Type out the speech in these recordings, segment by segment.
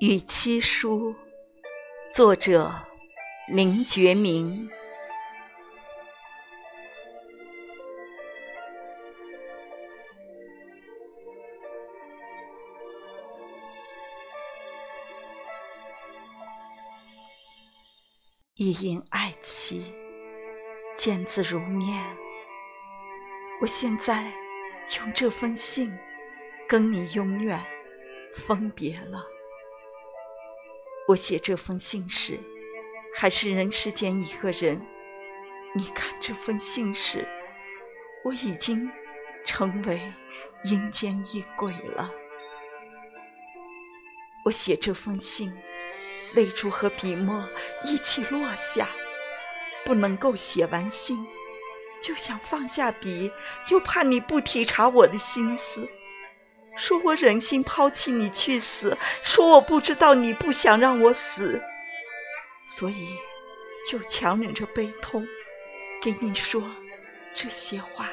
与妻书，作者林觉民。一饮爱妻，见字如面。我现在用这封信，跟你永远分别了。我写这封信时，还是人世间一个人。你看这封信时，我已经成为阴间一鬼了。我写这封信，泪珠和笔墨一起落下，不能够写完信，就想放下笔，又怕你不体察我的心思。说我忍心抛弃你去死，说我不知道你不想让我死，所以就强忍着悲痛给你说这些话。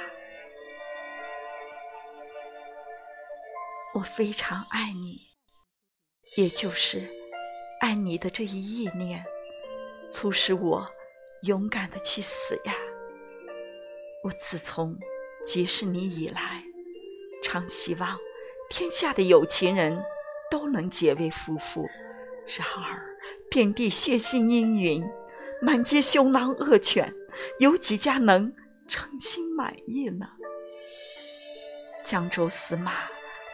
我非常爱你，也就是爱你的这一意念，促使我勇敢的去死呀。我自从结识你以来，常希望。天下的有情人都能结为夫妇，然而遍地血腥阴云，满街凶狼恶犬，有几家能称心满意呢？江州司马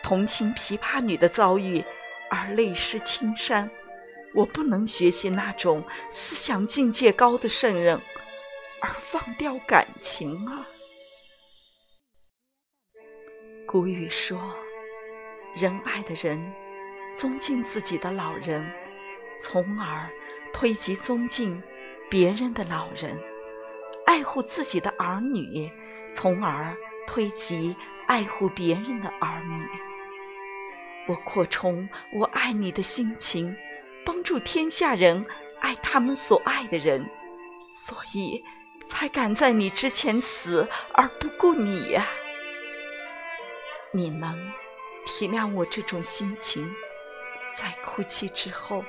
同情琵琶女的遭遇而泪湿青衫，我不能学习那种思想境界高的圣人而放掉感情啊！古语说。仁爱的人尊敬自己的老人，从而推及尊敬别人的老人；爱护自己的儿女，从而推及爱护别人的儿女。我扩充我爱你的心情，帮助天下人爱他们所爱的人，所以才敢在你之前死而不顾你呀！你能？体谅我这种心情，在哭泣之后，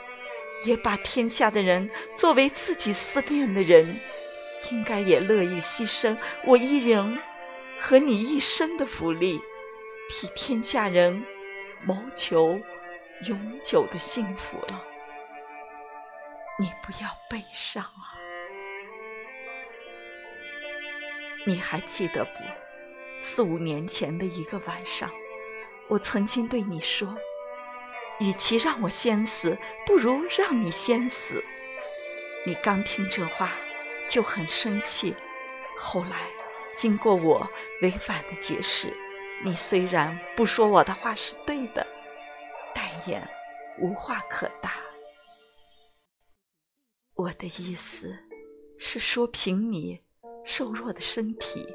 也把天下的人作为自己思念的人，应该也乐意牺牲我一人和你一生的福利，替天下人谋求永久的幸福了。你不要悲伤啊！你还记得不？四五年前的一个晚上。我曾经对你说，与其让我先死，不如让你先死。你刚听这话就很生气，后来经过我委婉的解释，你虽然不说我的话是对的，但也无话可答。我的意思是说，凭你瘦弱的身体，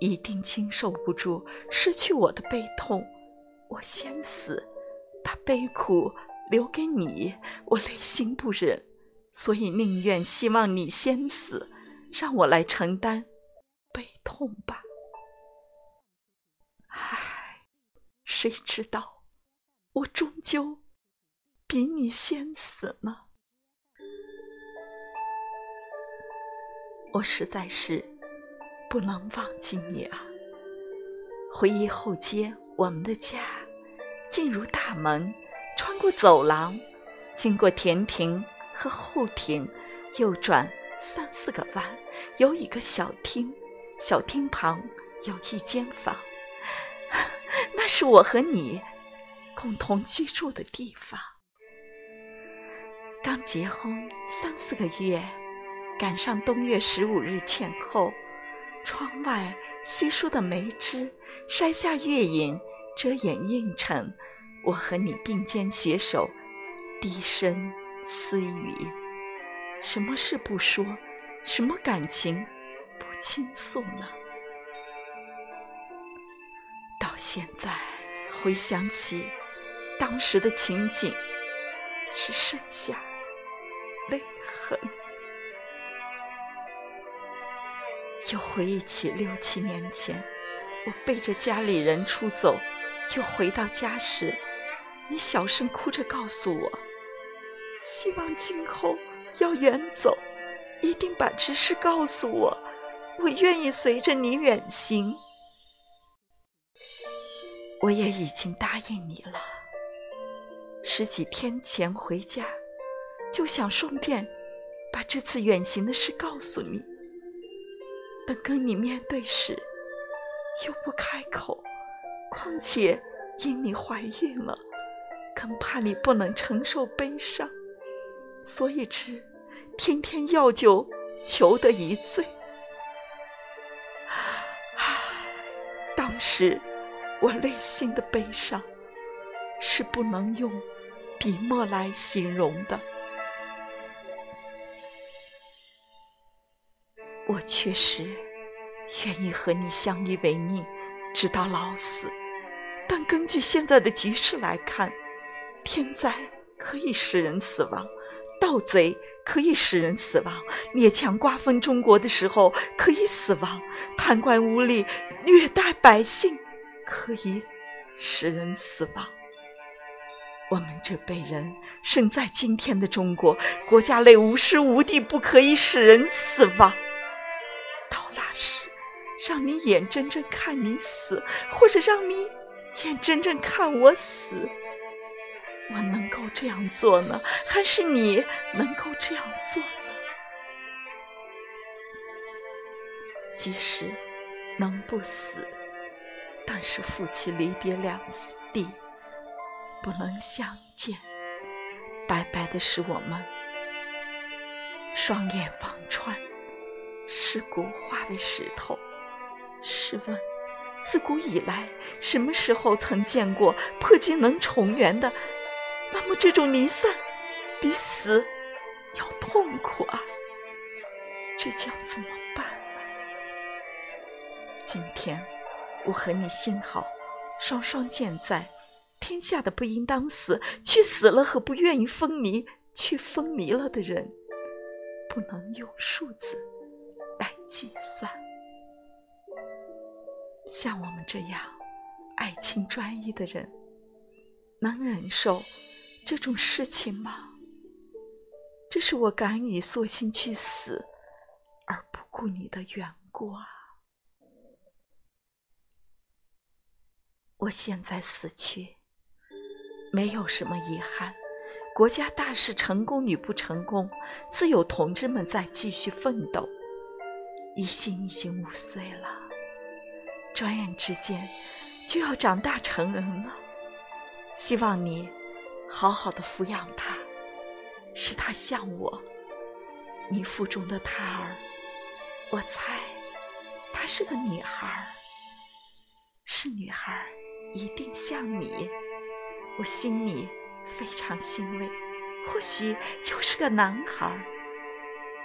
一定经受不住失去我的悲痛。我先死，把悲苦留给你，我内心不忍，所以宁愿希望你先死，让我来承担悲痛吧。唉，谁知道我终究比你先死呢？我实在是不能忘记你啊！回忆后街，我们的家。进入大门，穿过走廊，经过前庭和后庭，右转三四个弯，有一个小厅。小厅旁有一间房，那是我和你共同居住的地方。刚结婚三四个月，赶上冬月十五日前后，窗外稀疏的梅枝筛下月影。遮掩映衬，我和你并肩携手，低声私语，什么事不说，什么感情不倾诉呢？到现在回想起当时的情景，只剩下泪痕。又回忆起六七年前，我背着家里人出走。又回到家时，你小声哭着告诉我：“希望今后要远走，一定把这事告诉我，我愿意随着你远行。我也已经答应你了。十几天前回家，就想顺便把这次远行的事告诉你。等跟你面对时，又不开口。况且因你怀孕了，更怕你不能承受悲伤，所以只天天药酒求得一醉。唉，当时。我内心的悲伤是不能用笔墨来形容的。我确实愿意和你相依为命，直到老死。但根据现在的局势来看，天灾可以使人死亡，盗贼可以使人死亡，列强瓜分中国的时候可以死亡，贪官污吏虐待百姓。可以使人死亡。我们这辈人生在今天的中国，国家内无时无地不可以使人死亡。到那时，让你眼睁睁看你死，或者让你眼睁睁看我死，我能够这样做呢，还是你能够这样做呢？即使能不死。但是夫妻离别两地，不能相见，白白的使我们双眼望穿，尸骨化为石头。试问，自古以来，什么时候曾见过破镜能重圆的？那么这种离散，比死要痛苦啊！这将怎么办呢？今天。我和你幸好双双健在，天下的不应当死，去死了和不愿意分离，去分离了的人，不能用数字来计算。像我们这样爱情专一的人，能忍受这种事情吗？这是我敢于索性去死，而不顾你的缘故啊！我现在死去，没有什么遗憾。国家大事成功与不成功，自有同志们在继续奋斗。一心已经五岁了，转眼之间就要长大成人了。希望你好好的抚养他，使他像我，你腹中的胎儿。我猜她是个女孩，是女孩。一定像你，我心里非常欣慰。或许又是个男孩，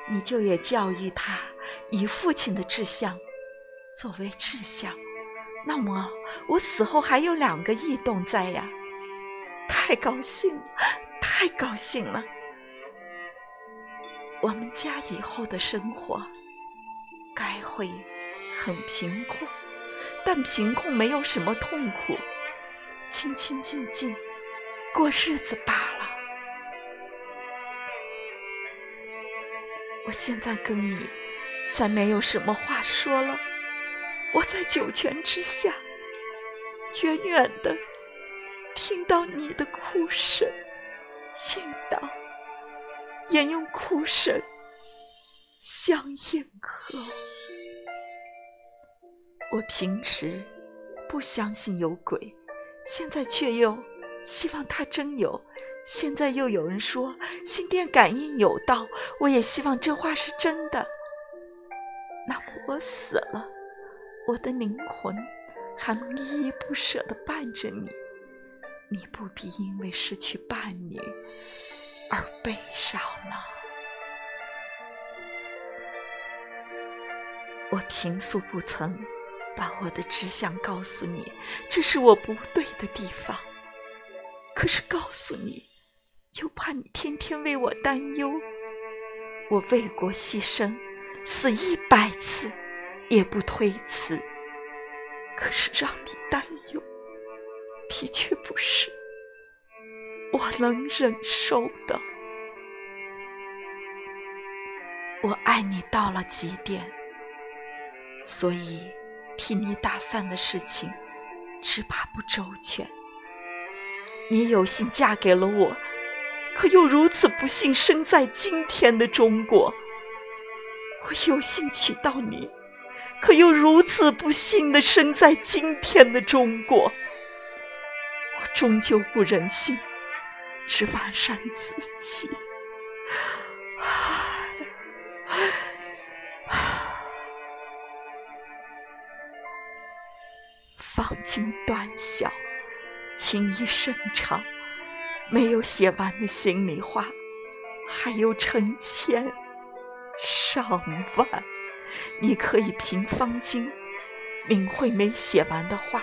你就也教育他以父亲的志向作为志向。那么我死后还有两个异动在呀，太高兴了，太高兴了。我们家以后的生活该会很贫困。但贫困没有什么痛苦，清清静静过日子罢了。我现在跟你再没有什么话说了。我在九泉之下，远远的听到你的哭声，应当也用哭声相应和。我平时不相信有鬼，现在却又希望他真有。现在又有人说心电感应有道，我也希望这话是真的。那么我死了，我的灵魂还能依依不舍地伴着你，你不必因为失去伴侣而悲伤了。我平素不曾。把我的志向告诉你，这是我不对的地方。可是告诉你，又怕你天天为我担忧。我为国牺牲，死一百次也不推辞。可是让你担忧，的确不是我能忍受的。我爱你到了极点，所以替你打算的事情只怕不周全。你有幸嫁给了我，可又如此不幸生在今天的中国。我有幸娶到你，可又如此不幸的生在今天的中国。我终究不忍心。只完善自己，方巾短小，情意深长，没有写完的心里话，还有成千上万。你可以凭方经领会没写完的话。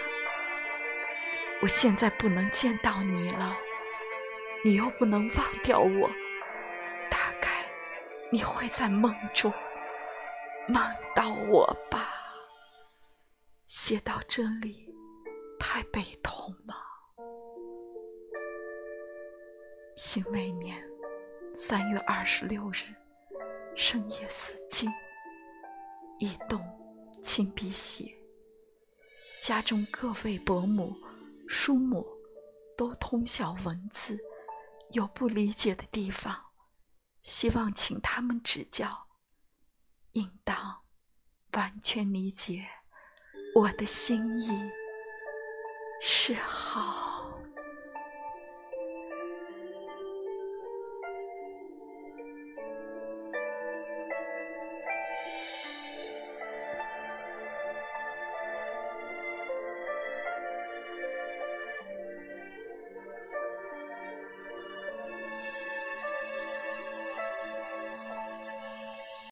我现在不能见到你了。你又不能忘掉我，大概你会在梦中梦到我吧。写到这里，太悲痛了。辛未年三月二十六日深夜死尽，一动亲笔写。家中各位伯母、叔母都通晓文字。有不理解的地方，希望请他们指教，应当完全理解我的心意是好。